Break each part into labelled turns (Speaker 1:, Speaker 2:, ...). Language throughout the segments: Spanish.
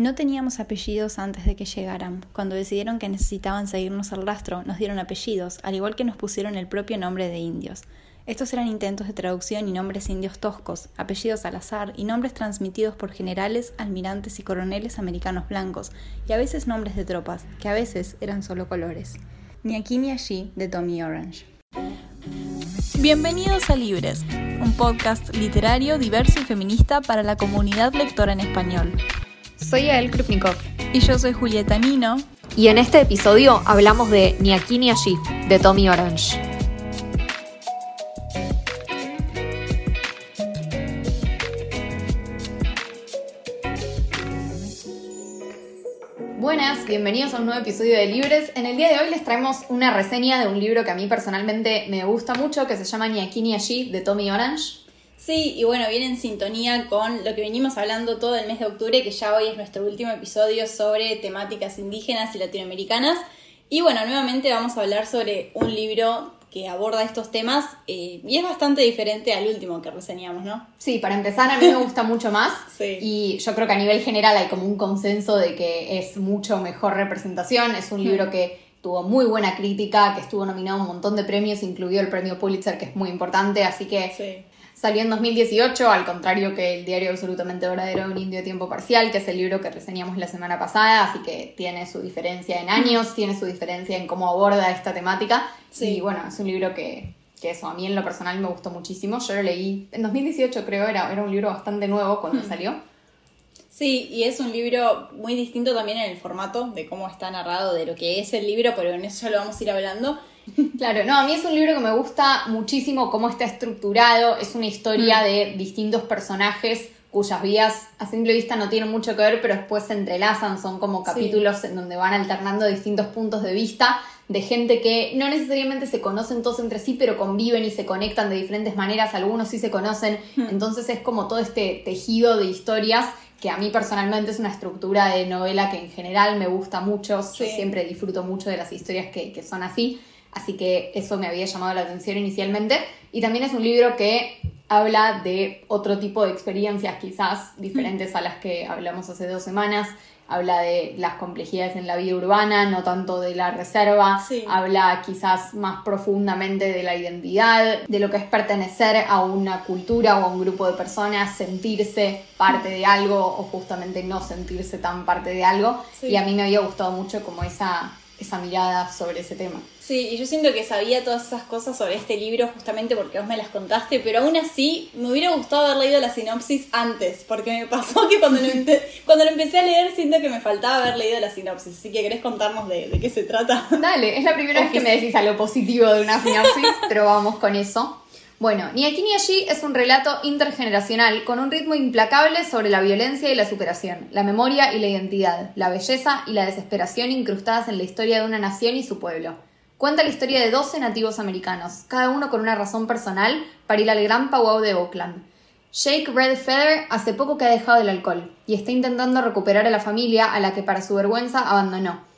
Speaker 1: No teníamos apellidos antes de que llegaran. Cuando decidieron que necesitaban seguirnos el rastro, nos dieron apellidos, al igual que nos pusieron el propio nombre de indios. Estos eran intentos de traducción y nombres indios toscos, apellidos al azar y nombres transmitidos por generales, almirantes y coroneles americanos blancos, y a veces nombres de tropas, que a veces eran solo colores. Ni aquí ni allí de Tommy Orange. Bienvenidos a Libres, un podcast literario, diverso y feminista para la comunidad lectora en español.
Speaker 2: Soy Ael Krupnikov.
Speaker 1: Y yo soy Julieta Nino.
Speaker 2: Y en este episodio hablamos de Ni aquí ni allí, de Tommy Orange. Buenas, bienvenidos a un nuevo episodio de Libres. En el día de hoy les traemos una reseña de un libro que a mí personalmente me gusta mucho, que se llama Ni aquí ni allí, de Tommy Orange.
Speaker 1: Sí, y bueno, viene en sintonía con lo que venimos hablando todo el mes de octubre, que ya hoy es nuestro último episodio sobre temáticas indígenas y latinoamericanas. Y bueno, nuevamente vamos a hablar sobre un libro que aborda estos temas eh, y es bastante diferente al último que reseñamos, ¿no?
Speaker 2: Sí, para empezar a mí me gusta mucho más sí. y yo creo que a nivel general hay como un consenso de que es mucho mejor representación, es un libro que tuvo muy buena crítica, que estuvo nominado a un montón de premios, incluido el premio Pulitzer, que es muy importante, así que sí. Salió en 2018, al contrario que el diario absolutamente verdadero de un indio de tiempo parcial, que es el libro que reseñamos la semana pasada, así que tiene su diferencia en años, tiene su diferencia en cómo aborda esta temática. Sí. Y bueno, es un libro que, que eso, a mí en lo personal me gustó muchísimo. Yo lo leí en 2018, creo, era, era un libro bastante nuevo cuando salió.
Speaker 1: Sí, y es un libro muy distinto también en el formato de cómo está narrado, de lo que es el libro, pero en eso ya lo vamos a ir hablando.
Speaker 2: Claro, no, a mí es un libro que me gusta muchísimo cómo está estructurado, es una historia mm. de distintos personajes cuyas vías a simple vista no tienen mucho que ver, pero después se entrelazan, son como capítulos en donde van alternando distintos puntos de vista de gente que no necesariamente se conocen todos entre sí, pero conviven y se conectan de diferentes maneras, algunos sí se conocen, mm. entonces es como todo este tejido de historias que a mí personalmente es una estructura de novela que en general me gusta mucho, yo siempre disfruto mucho de las historias que, que son así. Así que eso me había llamado la atención inicialmente. Y también es un libro que habla de otro tipo de experiencias quizás diferentes a las que hablamos hace dos semanas. Habla de las complejidades en la vida urbana, no tanto de la reserva. Habla quizás más profundamente de la identidad, de lo que es pertenecer a una cultura o a un grupo de personas, sentirse parte de algo o justamente no sentirse tan parte de algo. Y a mí me había gustado mucho como esa, esa mirada sobre ese tema.
Speaker 1: Sí, y yo siento que sabía todas esas cosas sobre este libro justamente porque vos me las contaste, pero aún así me hubiera gustado haber leído la sinopsis antes, porque me pasó que cuando lo, cuando lo empecé a leer siento que me faltaba haber leído la sinopsis, así que querés contarnos de, de qué se trata.
Speaker 2: Dale, es la primera vez que me decís algo positivo de una sinopsis, pero vamos con eso. Bueno, Ni aquí ni allí es un relato intergeneracional con un ritmo implacable sobre la violencia y la superación, la memoria y la identidad, la belleza y la desesperación incrustadas en la historia de una nación y su pueblo. Cuenta la historia de 12 nativos americanos, cada uno con una razón personal para ir al gran powwow de Oakland. Jake Red Feather hace poco que ha dejado el alcohol y está intentando recuperar a la familia a la que para su vergüenza abandonó.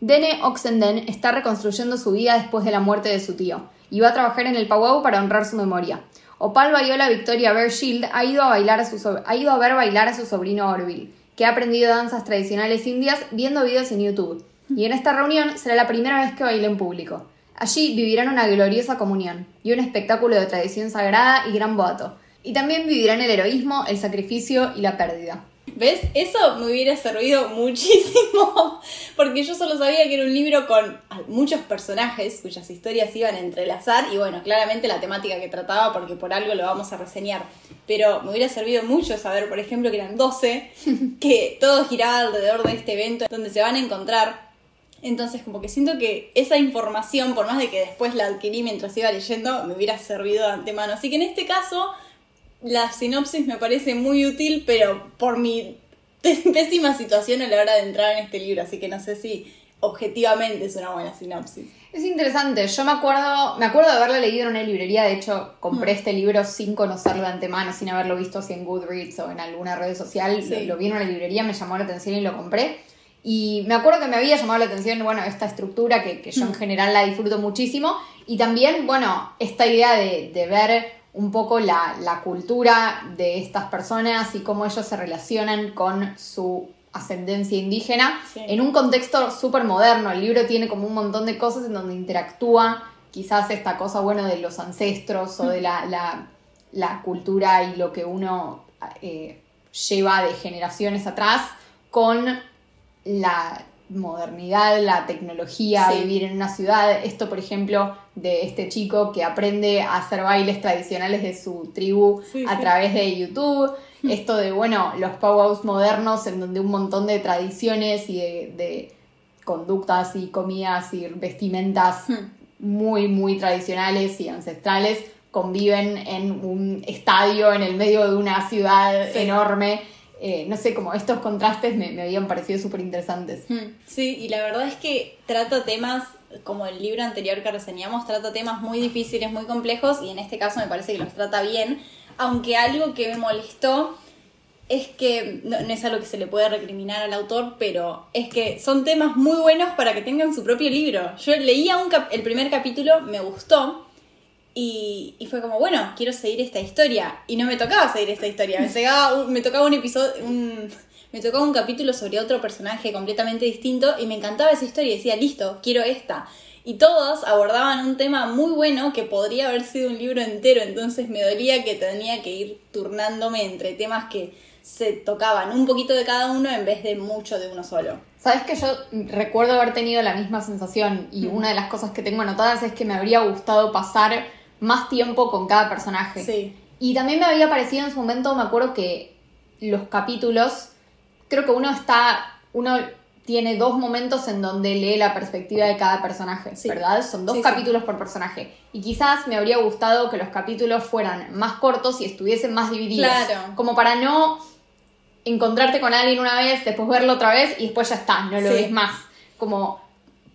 Speaker 2: Dene Oxenden está reconstruyendo su vida después de la muerte de su tío y va a trabajar en el powwow para honrar su memoria. Opal Viola Victoria Bearshield ha ido a, bailar a, su ha ido a ver bailar a su sobrino Orville, que ha aprendido danzas tradicionales indias viendo videos en YouTube y en esta reunión será la primera vez que baile en público. Allí vivirán una gloriosa comunión y un espectáculo de tradición sagrada y gran boato. Y también vivirán el heroísmo, el sacrificio y la pérdida.
Speaker 1: ¿Ves? Eso me hubiera servido muchísimo, porque yo solo sabía que era un libro con muchos personajes cuyas historias iban a entrelazar y bueno, claramente la temática que trataba, porque por algo lo vamos a reseñar. Pero me hubiera servido mucho saber, por ejemplo, que eran 12, que todo giraba alrededor de este evento donde se van a encontrar entonces, como que siento que esa información, por más de que después la adquirí mientras iba leyendo, me hubiera servido de antemano. Así que en este caso, la sinopsis me parece muy útil, pero por mi pésima situación a la hora de entrar en este libro. Así que no sé si objetivamente es una buena sinopsis.
Speaker 2: Es interesante, yo me acuerdo, me acuerdo de haberlo leído en una librería, de hecho compré mm. este libro sin conocerlo de antemano, sin haberlo visto así en Goodreads o en alguna red social, lo, lo, vi en una librería, me llamó la atención y lo compré. Y me acuerdo que me había llamado la atención, bueno, esta estructura que, que yo en mm. general la disfruto muchísimo. Y también, bueno, esta idea de, de ver un poco la, la, cultura de estas personas y cómo ellos se relacionan con su ascendencia indígena,
Speaker 1: Sí.
Speaker 2: en un contexto súper moderno. El libro tiene como un montón de cosas en donde interactúa quizás esta cosa, bueno, de los ancestros o de la, la- la cultura y lo que uno eh, lleva de generaciones atrás con la modernidad, la tecnología,
Speaker 1: Sí.
Speaker 2: vivir en una ciudad. Esto, por ejemplo, de este chico que aprende a hacer bailes tradicionales de su tribu
Speaker 1: Sí,
Speaker 2: a
Speaker 1: sí.
Speaker 2: través de YouTube. Esto de, bueno, los powwows modernos en donde un montón de tradiciones y de, de conductas y comidas y vestimentas
Speaker 1: Hmm.
Speaker 2: muy, muy tradicionales y ancestrales conviven en un estadio en el medio de una ciudad enorme. Eh, no sé, como estos contrastes me, habían parecido súper interesantes.
Speaker 1: Hmm, Sí, y la verdad es que trata temas, como el libro anterior que reseñamos, trata temas muy difíciles, muy complejos, y en este caso me parece que los trata bien, aunque algo que me molestó es que, no, no es algo que se le puede recriminar al autor, pero es que son temas muy buenos para que tengan su propio libro. Yo leía un cap- el primer capítulo, me gustó, y, y fue como, bueno, quiero seguir esta historia. Y no me tocaba seguir esta historia. Me, tocaba un, me tocaba un episodio, un, me tocaba un capítulo sobre otro personaje completamente distinto y me encantaba esa historia. Y decía, listo, quiero esta. Y todos abordaban un tema muy bueno que podría haber sido un libro entero. Entonces me dolía que tenía que ir turnándome entre temas que se tocaban un poquito de cada uno en vez de mucho de uno solo.
Speaker 2: Sabes que yo recuerdo haber tenido la misma sensación y una de las cosas que tengo anotadas es que me habría gustado pasar más tiempo con cada personaje.
Speaker 1: Sí.
Speaker 2: Y también me había parecido en su momento, me acuerdo que los capítulos, creo que uno está, uno tiene dos momentos en donde lee la perspectiva de cada personaje,
Speaker 1: Sí.
Speaker 2: ¿verdad? Son dos
Speaker 1: Sí, sí.
Speaker 2: capítulos por personaje. Y quizás me habría gustado que los capítulos fueran más cortos y estuviesen más divididos.
Speaker 1: Claro.
Speaker 2: Como para no encontrarte con alguien una vez, después verlo otra vez y después ya está, no lo ves más. Como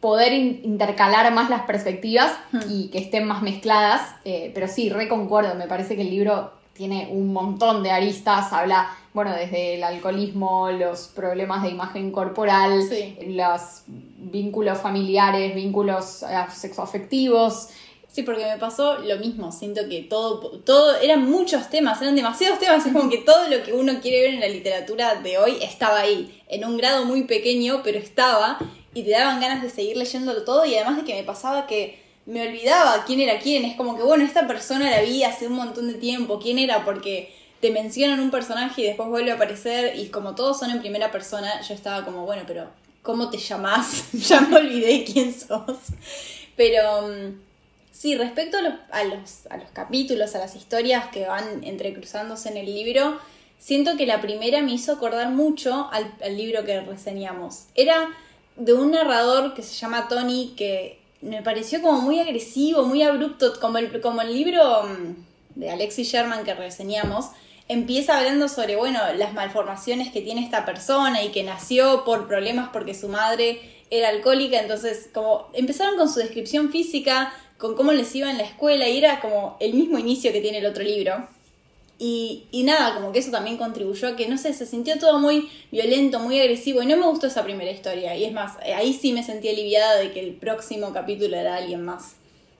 Speaker 2: poder in- intercalar más las perspectivas
Speaker 1: Hmm.
Speaker 2: y que estén más mezcladas. eh, pero sí, re concuerdo, me parece que el libro tiene un montón de aristas, habla, bueno, desde el alcoholismo, los problemas de imagen corporal,
Speaker 1: Sí.
Speaker 2: los vínculos familiares, vínculos eh, sexoafectivos.
Speaker 1: Sí, porque me pasó lo mismo. Siento que todo, todo, eran muchos temas, eran demasiados temas. Es como que todo lo que uno quiere ver en la literatura de hoy estaba ahí, en un grado muy pequeño, pero estaba, y te daban ganas de seguir leyéndolo todo. Y además de que me pasaba que me olvidaba quién era quién. Es como que, bueno, esta persona la vi hace un montón de tiempo. ¿Quién era? Porque te mencionan un personaje y después vuelve a aparecer. Y como todos son en primera persona, yo estaba como, bueno, pero ¿cómo te llamás? ya me olvidé quién sos. Pero. mm, Sí, respecto a los, a, los, a los capítulos, a las historias que van entrecruzándose en el libro, siento que la primera me hizo acordar mucho al, al libro que reseñamos. Era de un narrador que se llama Tony, que me pareció como muy agresivo, muy abrupto, como el, como el libro mm, de Alexis Sherman que reseñamos. Empieza hablando sobre, bueno, las malformaciones que tiene esta persona y que nació por problemas porque su madre era alcohólica, entonces como empezaron con su descripción física, con cómo les iba en la escuela y era como el mismo inicio que tiene el otro libro. Y, y nada, como que eso también contribuyó a que, no sé, se sintió todo muy violento, muy agresivo y no me gustó esa primera historia. Y es más, eh, ahí sí me sentí aliviada de que el próximo capítulo era alguien más.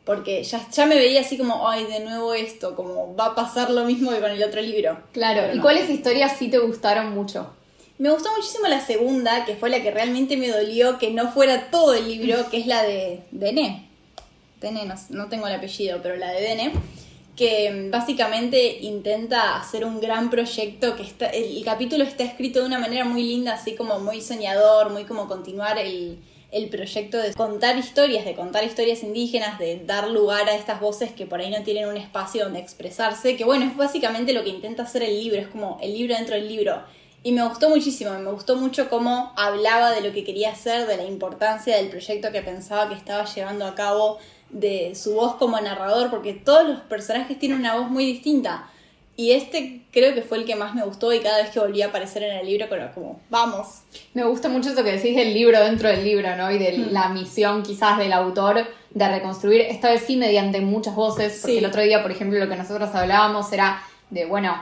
Speaker 1: Porque ya, ya me veía así como, ay, de nuevo esto, como va a pasar lo mismo que con el otro libro.
Speaker 2: Claro,
Speaker 1: Pero
Speaker 2: ¿y
Speaker 1: no.
Speaker 2: cuáles historias sí te gustaron mucho?
Speaker 1: Me gustó muchísimo la segunda, que fue la que realmente me dolió que no fuera todo el libro, que es la de Dene. Dene, no, no tengo el apellido, pero la de Dene, que básicamente intenta hacer un gran proyecto, que está, el, capítulo está escrito de una manera muy linda, así como muy soñador, muy como continuar el, el proyecto de contar historias, de contar historias indígenas, de dar lugar a estas voces que por ahí no tienen un espacio donde expresarse, que bueno, es básicamente lo que intenta hacer el libro, es como el libro dentro del libro. Y me gustó muchísimo, me gustó mucho cómo hablaba de lo que quería hacer, de la importancia del proyecto que pensaba que estaba llevando a cabo, de su voz como narrador, porque todos los personajes tienen una voz muy distinta. Y este creo que fue el que más me gustó y cada vez que volvía a aparecer en el libro como, vamos.
Speaker 2: Me gusta mucho eso que decís del libro dentro del libro, ¿no? Y de la misión quizás del autor de reconstruir, esta vez sí mediante muchas voces, porque
Speaker 1: Sí.
Speaker 2: el otro día, por ejemplo, lo que nosotros hablábamos era de, bueno,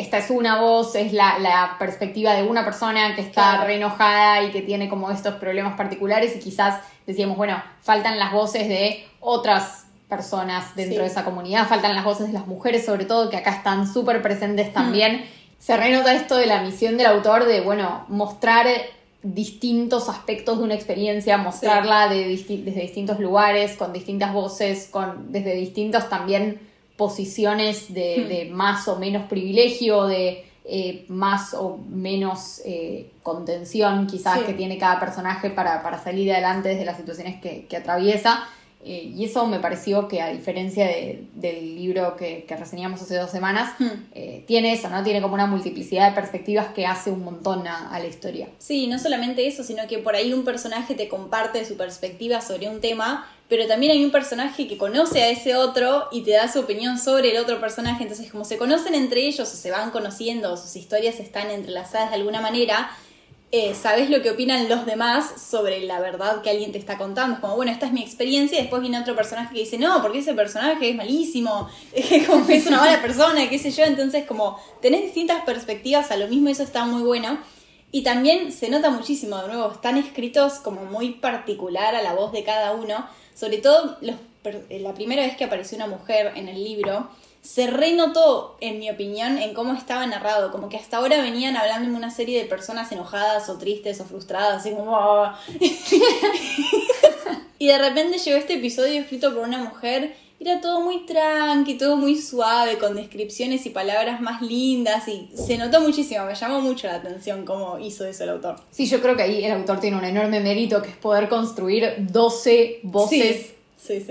Speaker 2: esta es una voz, es la, la perspectiva de una persona que está
Speaker 1: Claro.
Speaker 2: re enojada y que tiene como estos problemas particulares y quizás decíamos, bueno, faltan las voces de otras personas dentro
Speaker 1: Sí.
Speaker 2: de esa comunidad, faltan las voces de las mujeres sobre todo, que acá están súper presentes también. Se renota esto de la misión del autor de, bueno, mostrar distintos aspectos de una experiencia, mostrarla de desde distintos lugares, con distintas voces, con, desde distintas también posiciones de, hmm. más o menos privilegio, de eh, más o menos eh, contención quizás que tiene cada personaje para, salir adelante desde las situaciones que, que atraviesa. Eh, y eso me pareció que a diferencia del libro que, que, reseñamos hace dos semanas, hmm. eh, tiene eso, ¿no? Tiene como una multiplicidad de perspectivas que hace un montón a, la historia.
Speaker 1: Sí, no solamente eso, sino que por ahí un personaje te comparte su perspectiva sobre un tema, pero también hay un personaje que conoce a ese otro y te da su opinión sobre el otro personaje, entonces como se conocen entre ellos o se van conociendo o sus historias están entrelazadas de alguna manera, eh, sabes lo que opinan los demás sobre la verdad que alguien te está contando. Es como, bueno, esta es mi experiencia y después viene otro personaje que dice, no, porque ese personaje es malísimo, es como que es una mala persona, qué sé yo. Entonces, como tenés distintas perspectivas a lo mismo, eso está muy bueno. Y también se nota muchísimo, de nuevo, están escritos como muy particular a la voz de cada uno. Sobre todo los, la primera vez que apareció una mujer en el libro, se renotó, en mi opinión, en cómo estaba narrado. Como que hasta ahora venían hablando de una serie de personas enojadas o tristes o frustradas, así como... Ah". y de repente llegó este episodio escrito por una mujer. Era todo muy tranqui, todo muy suave, con descripciones y palabras más lindas y se notó muchísimo, me llamó mucho la atención cómo hizo eso el autor.
Speaker 2: Sí, yo creo que ahí el autor tiene un enorme mérito que es poder construir 12 voces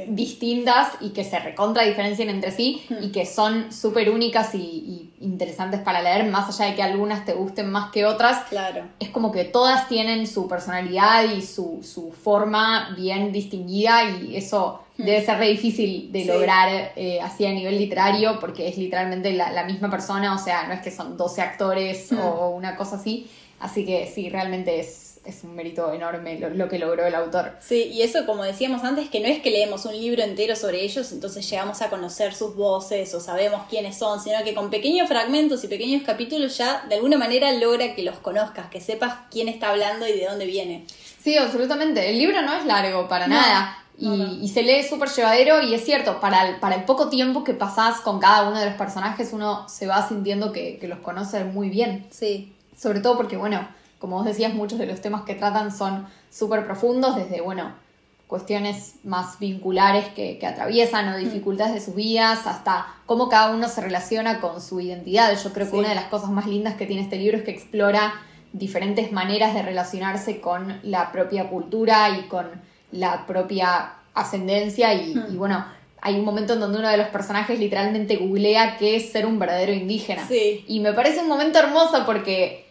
Speaker 2: distintas y que se recontra diferencian entre sí y hmm. que son súper únicas y, interesantes para leer, más allá de que algunas te gusten más que otras.
Speaker 1: Claro.
Speaker 2: Es como que todas tienen su personalidad y su, forma bien distinguida y eso hmm. debe ser re difícil de lograr eh, así a nivel literario porque es literalmente la, misma persona, o sea, no es que son 12 actores hmm. o una cosa así. Así que sí, realmente es es un mérito enorme lo, que logró el autor.
Speaker 1: Sí, y eso como decíamos antes, que no es que leemos un libro entero sobre ellos, entonces llegamos a conocer sus voces o sabemos quiénes son, sino que con pequeños fragmentos y pequeños capítulos ya de alguna manera logra que los conozcas, que sepas quién está hablando y de dónde viene.
Speaker 2: Sí, absolutamente. El libro no es largo para nada. Y, se lee súper llevadero y es cierto, para el, para el poco tiempo que pasás con cada uno de los personajes uno se va sintiendo que, que los conoce muy bien.
Speaker 1: Sí.
Speaker 2: Sobre todo porque, bueno, como vos decías, muchos de los temas que tratan son súper profundos, desde, bueno, cuestiones más vinculares que, atraviesan o mm. dificultades de sus vidas, hasta cómo cada uno se relaciona con su identidad. Yo creo que una de las cosas más lindas que tiene este libro es que explora diferentes maneras de relacionarse con la propia cultura y con la propia ascendencia y, mm. y bueno, hay un momento en donde uno de los personajes literalmente googlea qué es ser un verdadero indígena.
Speaker 1: Sí.
Speaker 2: Y me parece un momento hermoso porque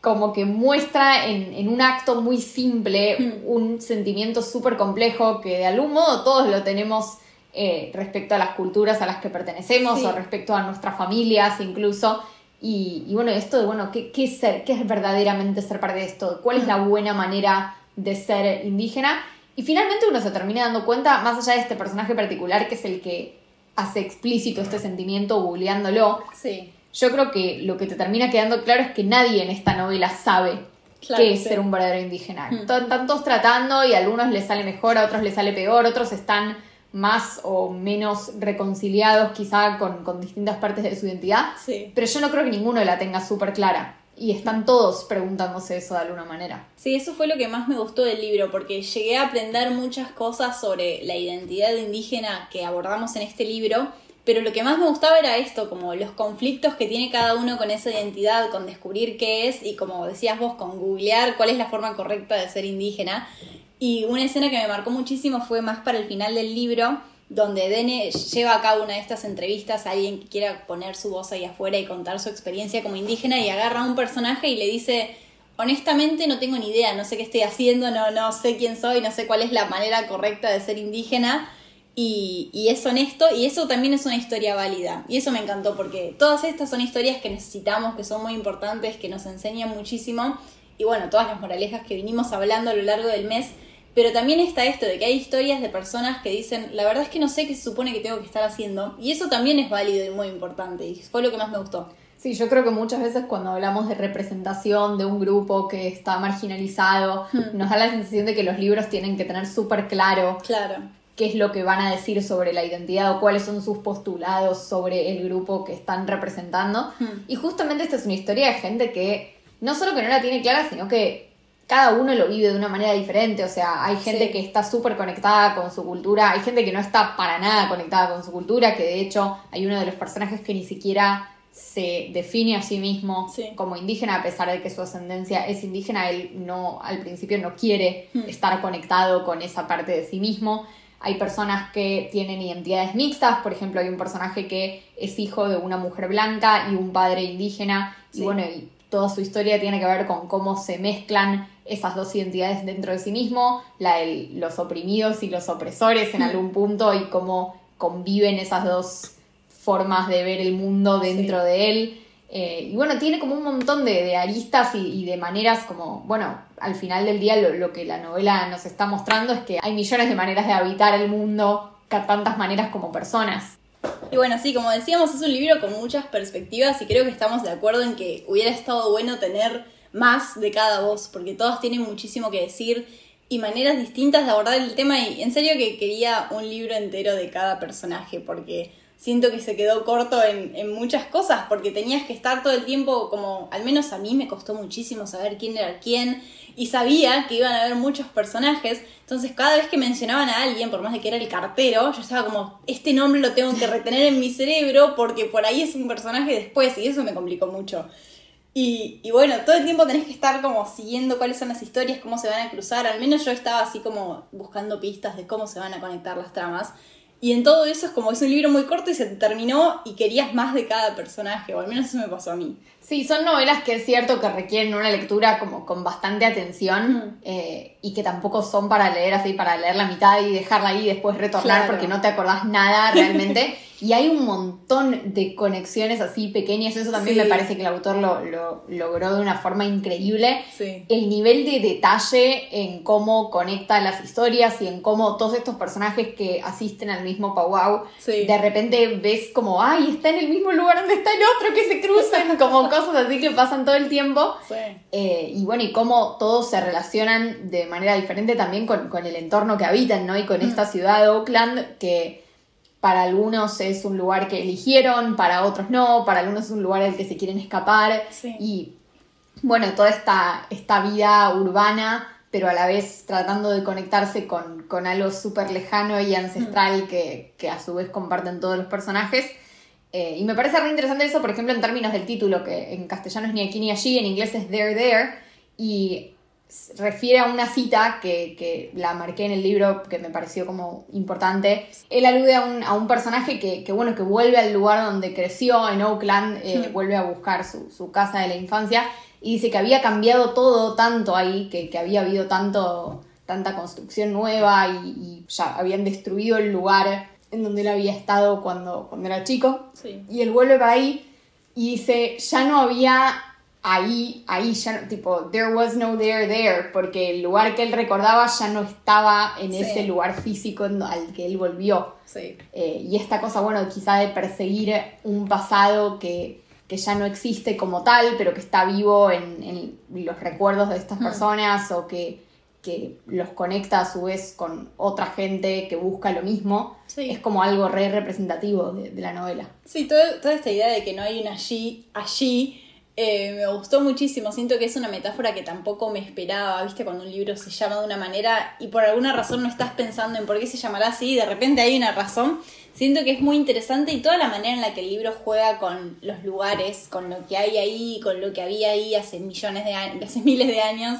Speaker 2: como que muestra en, un acto muy simple hmm. un sentimiento súper complejo que de algún modo todos lo tenemos eh, respecto a las culturas a las que pertenecemos o respecto a nuestras familias incluso. Y, bueno, esto de, bueno, ¿qué, ¿qué, es ser? ¿Qué es verdaderamente ser parte de esto? ¿Cuál es la hmm. buena manera de ser indígena? Y finalmente uno se termina dando cuenta, más allá de este personaje particular que es el que hace explícito este sentimiento googleándolo,
Speaker 1: sí
Speaker 2: yo creo que lo que te termina quedando claro es que nadie en esta novela sabe qué es ser un verdadero indígena. Hmm. Están todos tratando y a algunos les sale mejor, a otros les sale peor, otros están más o menos reconciliados quizá con, distintas partes de su identidad. Pero yo no creo que ninguno la tenga súper clara. Y están todos preguntándose eso de alguna manera.
Speaker 1: Sí, eso fue lo que más me gustó del libro, porque llegué a aprender muchas cosas sobre la identidad indígena que abordamos en este libro pero lo que más me gustaba era esto, como los conflictos que tiene cada uno con esa identidad, con descubrir qué es y como decías vos, con googlear cuál es la forma correcta de ser indígena. Y una escena que me marcó muchísimo fue más para el final del libro, donde Dene lleva a cabo una de estas entrevistas a alguien que quiera poner su voz ahí afuera y contar su experiencia como indígena y agarra a un personaje y le dice, honestamente no tengo ni idea, no sé qué estoy haciendo, no, no sé quién soy, no sé cuál es la manera correcta de ser indígena y, es honesto y eso también es una historia válida. Y eso me encantó porque todas estas son historias que necesitamos, que son muy importantes, que nos enseñan muchísimo. Y bueno, todas las moralejas que vinimos hablando a lo largo del mes. Pero también está esto de que hay historias de personas que dicen, la verdad es que no sé qué se supone que tengo que estar haciendo. Y eso también es válido y muy importante. Y fue lo que más me gustó.
Speaker 2: Sí, yo creo que muchas veces cuando hablamos de representación de un grupo que está marginalizado, hmm. nos da la sensación de que los libros tienen que tener súper claro
Speaker 1: claro
Speaker 2: qué es lo que van a decir sobre la identidad o cuáles son sus postulados sobre el grupo que están representando.
Speaker 1: Hmm.
Speaker 2: Y justamente esta es una historia de gente que no solo que no la tiene clara, sino que cada uno lo vive de una manera diferente. O sea, hay gente
Speaker 1: Sí.
Speaker 2: que está súper conectada con su cultura, hay gente que no está para nada conectada con su cultura, que de hecho hay uno de los personajes que ni siquiera se define a sí mismo
Speaker 1: Sí.
Speaker 2: como indígena, a pesar de que su ascendencia es indígena, él no, al principio no quiere
Speaker 1: Hmm.
Speaker 2: estar conectado con esa parte de sí mismo. Hay personas que tienen identidades mixtas, por ejemplo, hay un personaje que es hijo de una mujer blanca y un padre indígena,
Speaker 1: Sí.
Speaker 2: y bueno, y toda su historia tiene que ver con cómo se mezclan esas dos identidades dentro de sí mismo, la de los oprimidos y los opresores en
Speaker 1: Mm.
Speaker 2: algún punto, y cómo conviven esas dos formas de ver el mundo dentro
Speaker 1: Sí.
Speaker 2: de él. Eh, y bueno, tiene como un montón de, de aristas y, de maneras como, bueno, al final del día lo, lo que la novela nos está mostrando es que hay millones de maneras de habitar el mundo, tantas maneras como personas.
Speaker 1: Y bueno, sí, como decíamos, es un libro con muchas perspectivas y creo que estamos de acuerdo en que hubiera estado bueno tener más de cada voz, porque todas tienen muchísimo que decir y maneras distintas de abordar el tema y en serio que quería un libro entero de cada personaje, porque siento que se quedó corto en, en muchas cosas, porque tenías que estar todo el tiempo como, al menos a mí me costó muchísimo saber quién era quién y sabía que iban a haber muchos personajes, entonces cada vez que mencionaban a alguien, por más de que era el cartero, yo estaba como, este nombre lo tengo que retener en mi cerebro porque por ahí es un personaje después y eso me complicó mucho. Y, y bueno, todo el tiempo tenés que estar como siguiendo cuáles son las historias, cómo se van a cruzar, al menos yo estaba así como buscando pistas de cómo se van a conectar las tramas. Y en todo eso es como es un libro muy corto y se te terminó y querías más de cada personaje, o al menos eso me pasó a mí.
Speaker 2: Sí, son novelas que es cierto que requieren una lectura como con bastante atención eh, y que tampoco son para leer así, para leer la mitad y dejarla ahí y después retornar
Speaker 1: Claro.
Speaker 2: porque no te acordás nada realmente. y hay un montón de conexiones así pequeñas, eso también
Speaker 1: Sí.
Speaker 2: me parece que el autor lo, lo logró de una forma increíble.
Speaker 1: Sí.
Speaker 2: El nivel de detalle en cómo conecta las historias y en cómo todos estos personajes que asisten al mismo powwow
Speaker 1: Sí.
Speaker 2: de repente ves como, ay, está en el mismo lugar donde está el otro, que se cruzan, como cosas así que pasan todo el tiempo.
Speaker 1: Sí.
Speaker 2: Eh, y bueno, y cómo todos se relacionan de manera diferente también con, con el entorno que habitan, ¿no? Y con esta ciudad de Oakland, que para algunos es un lugar que eligieron, para otros no, para algunos es un lugar del que se quieren escapar.
Speaker 1: Sí.
Speaker 2: Y bueno, toda esta, esta vida urbana, pero a la vez tratando de conectarse con, con algo súper lejano y ancestral que, que a su vez comparten todos los personajes. Eh, y me parece re interesante eso, por ejemplo, en términos del título, que en castellano es ni aquí ni allí, en inglés es there, there, y refiere a una cita que, que la marqué en el libro que me pareció como importante. Él alude a un, a un personaje que, que, bueno, que vuelve al lugar donde creció, en Oakland, eh,
Speaker 1: Hmm.
Speaker 2: vuelve a buscar su, su casa de la infancia, y dice que había cambiado todo tanto ahí, que, que había habido tanto, tanta construcción nueva y, y ya habían destruido el lugar en donde él había estado cuando, cuando era chico.
Speaker 1: Sí.
Speaker 2: Y él vuelve para ahí y dice, ya no había ahí, ahí, ya no, tipo, there was no there there, porque el lugar que él recordaba ya no estaba en
Speaker 1: Sí.
Speaker 2: ese lugar físico al que él volvió.
Speaker 1: Sí.
Speaker 2: Eh, y esta cosa, bueno, quizá de perseguir un pasado que, que ya no existe como tal, pero que está vivo en, en los recuerdos de estas
Speaker 1: Mm.
Speaker 2: personas o que, que los conecta a su vez con otra gente que busca lo mismo,
Speaker 1: Sí.
Speaker 2: es como algo re representativo de, de la novela.
Speaker 1: Sí, todo- toda esta idea de que no hay un allí, allí, eh, me gustó muchísimo. Siento que es una metáfora que tampoco me esperaba, ¿viste? Cuando un libro se llama de una manera y por alguna razón no estás pensando en por qué se llamará así y de repente hay una razón. Siento que es muy interesante y toda la manera en la que el libro juega con los lugares, con lo que hay ahí, con lo que había ahí hace millones de años, hace miles de años.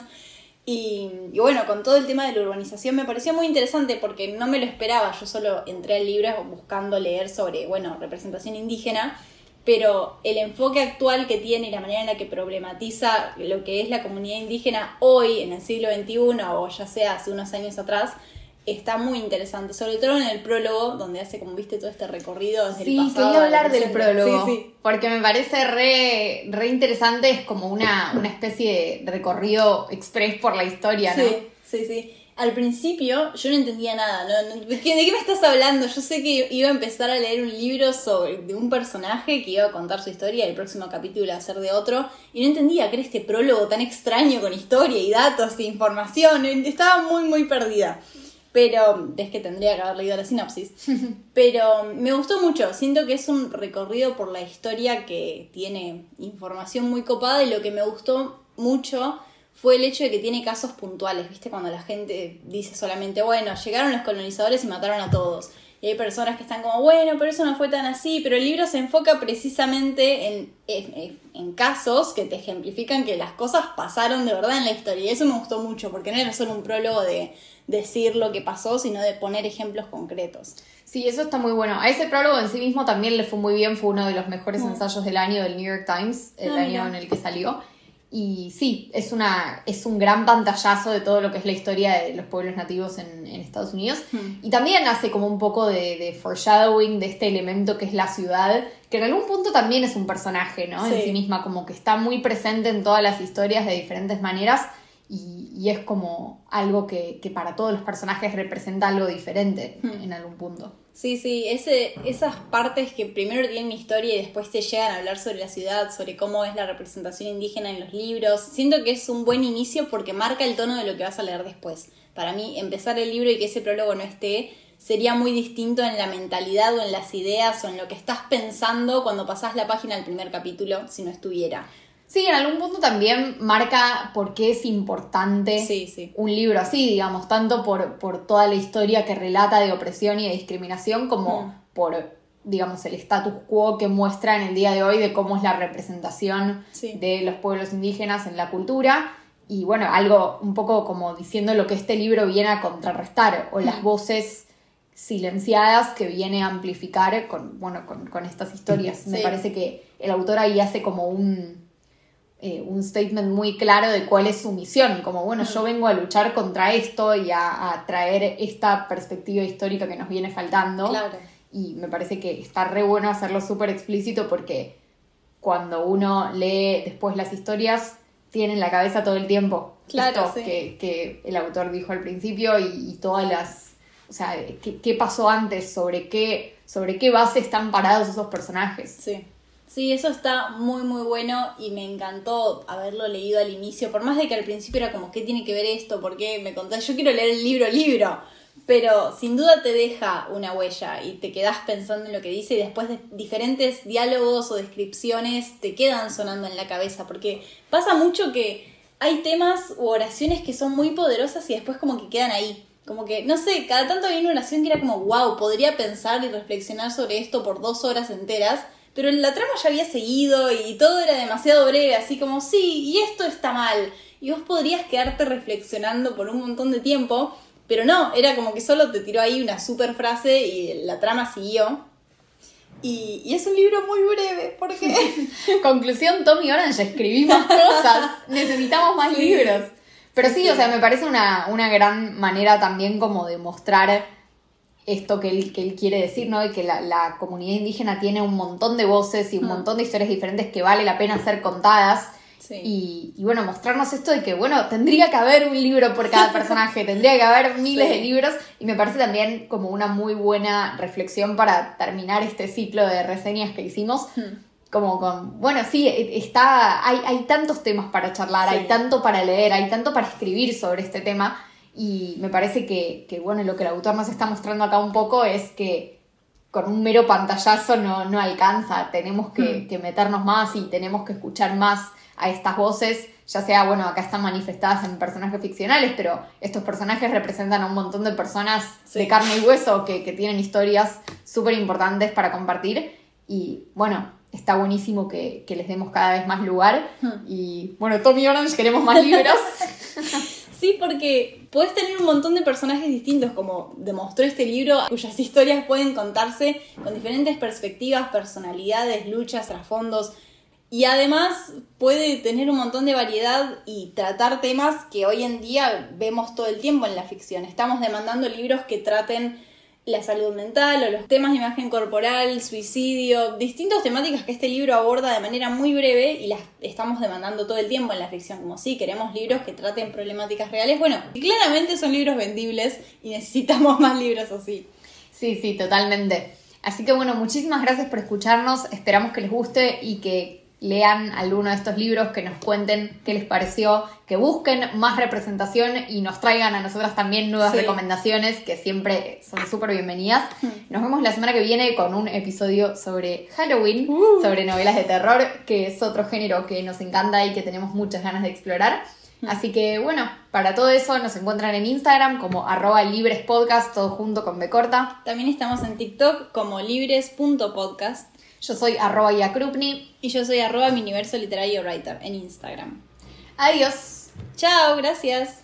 Speaker 1: Y, bueno, con todo el tema de la urbanización me pareció muy interesante porque no me lo esperaba. Yo solo entré al libro buscando leer sobre, bueno, representación indígena, pero el enfoque actual que tiene y la manera en la que problematiza lo que es la comunidad indígena hoy, en el siglo XXI, o ya sea hace unos años atrás, está muy interesante. Sobre todo en el prólogo, donde hace, como viste, todo este recorrido desde
Speaker 2: Sí,
Speaker 1: el pasado.
Speaker 2: quería hablar del prólogo.
Speaker 1: Sí, sí.
Speaker 2: Porque me parece re, re interesante, es como una, una especie de recorrido express por la historia, ¿no?
Speaker 1: Sí, sí, sí. Al principio yo no entendía nada, ¿no? ¿De qué, de qué me estás hablando? Yo sé que iba a empezar a leer un libro sobre de un personaje que iba a contar su historia y el próximo capítulo iba a ser de otro y no entendía que era este prólogo tan extraño con historia y datos e información, estaba muy muy perdida. Pero es que tendría que haber leído la sinopsis. Pero me gustó mucho, siento que es un recorrido por la historia que tiene información muy copada y lo que me gustó mucho fue el hecho de que tiene casos puntuales, ¿viste? Cuando la gente dice solamente, bueno, llegaron los colonizadores y mataron a todos. Y hay personas que están como, bueno, pero eso no fue tan así, pero el libro se enfoca precisamente en, en, en, casos que te ejemplifican que las cosas pasaron de verdad en la historia. Y eso me gustó mucho, porque no era solo un prólogo de decir lo que pasó, sino de poner ejemplos concretos.
Speaker 2: Sí, eso está muy bueno. A ese prólogo en sí mismo también le fue muy bien, fue uno de los mejores ensayos del año del New York Times, el
Speaker 1: Ah,
Speaker 2: año
Speaker 1: mira.
Speaker 2: en el que salió. Y sí, es, una, es un gran pantallazo de todo lo que es la historia de los pueblos nativos en, en Estados Unidos.
Speaker 1: Hmm.
Speaker 2: Y también hace como un poco de, de foreshadowing de este elemento que es la ciudad, que en algún punto también es un personaje, ¿no? En
Speaker 1: Sí.
Speaker 2: misma, como que está muy presente en todas las historias de diferentes maneras. Y, y es como algo que, que para todos los personajes representa algo diferente
Speaker 1: Hmm.
Speaker 2: en algún punto.
Speaker 1: Sí, sí, ese, esas partes que primero tienen historia y después te llegan a hablar sobre la ciudad, sobre cómo es la representación indígena en los libros. Siento que es un buen inicio porque marca el tono de lo que vas a leer después. Para mí, empezar el libro y que ese prólogo no esté sería muy distinto en la mentalidad o en las ideas o en lo que estás pensando cuando pasás la página del primer capítulo si no estuviera.
Speaker 2: Sí, en algún punto también marca por qué es importante
Speaker 1: Sí, sí.
Speaker 2: un libro así, digamos, tanto por, por toda la historia que relata de opresión y de discriminación, como
Speaker 1: Mm.
Speaker 2: por, digamos, el status quo que muestra en el día de hoy de cómo es la representación
Speaker 1: Sí.
Speaker 2: de los pueblos indígenas en la cultura. Y bueno, algo un poco como diciendo lo que este libro viene a contrarrestar, o las voces silenciadas que viene a amplificar con, bueno, con, con estas historias. Me parece que el autor ahí hace como un, eh, un statement muy claro de cuál es su misión, como bueno, yo vengo a luchar contra esto y a, a traer esta perspectiva histórica que nos viene faltando.
Speaker 1: Claro.
Speaker 2: Y me parece que está re bueno hacerlo súper explícito porque cuando uno lee después las historias, tiene en la cabeza todo el tiempo
Speaker 1: Claro,
Speaker 2: esto
Speaker 1: sí.
Speaker 2: que, que el autor dijo al principio y, y todas las... O sea, ¿qué, qué pasó antes? ¿Sobre qué, ¿Sobre qué base están parados esos personajes?
Speaker 1: Sí. Sí, eso está muy muy bueno y me encantó haberlo leído al inicio, por más de que al principio era como, ¿qué tiene que ver esto? ¿Por qué me contás? Yo quiero leer el libro, libro. Pero sin duda te deja una huella y te quedas pensando en lo que dice y después de diferentes diálogos o descripciones te quedan sonando en la cabeza, porque pasa mucho que hay temas u oraciones que son muy poderosas y después como que quedan ahí. Como que, no sé, cada tanto había una oración que era como, wow, podría pensar y reflexionar sobre esto por dos horas enteras, pero la trama ya había seguido y todo era demasiado breve, así como, sí, y esto está mal. Y vos podrías quedarte reflexionando por un montón de tiempo, pero no, era como que solo te tiró ahí una super frase y la trama siguió. Y, y es un libro muy breve, porque...
Speaker 2: Conclusión, Tommy Orange, escribí más cosas, necesitamos más
Speaker 1: Sí.
Speaker 2: libros. Pero sí,
Speaker 1: Sí.
Speaker 2: o sea, me parece una, una gran manera también como de mostrar esto que él, que él quiere decir, ¿no? Y que la, la comunidad indígena tiene un montón de voces y un
Speaker 1: Mm.
Speaker 2: montón de historias diferentes que vale la pena ser contadas.
Speaker 1: Sí.
Speaker 2: Y, y bueno, mostrarnos esto de que, bueno, tendría que haber un libro por cada personaje, tendría que haber miles
Speaker 1: Sí.
Speaker 2: de libros. Y me parece también como una muy buena reflexión para terminar este ciclo de reseñas que hicimos
Speaker 1: Hmm.
Speaker 2: como con, bueno, sí, e- está, hay, hay tantos temas para charlar,
Speaker 1: Sí.
Speaker 2: hay tanto para leer, hay tanto para escribir sobre este tema y me parece que, que, bueno, lo que el autor nos está mostrando acá un poco es que con un mero pantallazo no, no alcanza, tenemos que,
Speaker 1: Hmm.
Speaker 2: que meternos más y tenemos que escuchar más a estas voces, ya sea, bueno, acá están manifestadas en personajes ficcionales, pero estos personajes representan a un montón de personas
Speaker 1: Sí.
Speaker 2: de carne y hueso que, que tienen historias súper importantes para compartir y bueno, está buenísimo que, que les demos cada vez más lugar
Speaker 1: Hmm.
Speaker 2: y bueno, Tommy Orange queremos más libros.
Speaker 1: Sí, porque puedes tener un montón de personajes distintos, como demostró este libro, cuyas historias pueden contarse con diferentes perspectivas, personalidades, luchas, trasfondos. Y además puede tener un montón de variedad y tratar temas que hoy en día vemos todo el tiempo en la ficción. Estamos demandando libros que traten la salud mental o los temas de imagen corporal, suicidio, distintas temáticas que este libro aborda de manera muy breve y las estamos demandando todo el tiempo en la ficción, como si queremos libros que traten problemáticas reales. Bueno, claramente son libros vendibles y necesitamos más libros así.
Speaker 2: Sí, sí, totalmente. Así que bueno, muchísimas gracias por escucharnos, esperamos que les guste y que lean alguno de estos libros, que nos cuenten qué les pareció, que busquen más representación y nos traigan a nosotras también nuevas
Speaker 1: Sí.
Speaker 2: recomendaciones que siempre son súper bienvenidas. Nos vemos la semana que viene con un episodio sobre Halloween,
Speaker 1: Uh.
Speaker 2: sobre novelas de terror, que es otro género que nos encanta y que tenemos muchas ganas de explorar. Así que bueno, para todo eso nos encuentran en Instagram como arroba librespodcast, todo junto con B corta.
Speaker 1: También estamos en TikTok como libres.podcast.
Speaker 2: Yo soy arroba Yakrupni.
Speaker 1: Y yo soy arroba mi universo literario writer en Instagram.
Speaker 2: Adiós.
Speaker 1: Chao, gracias.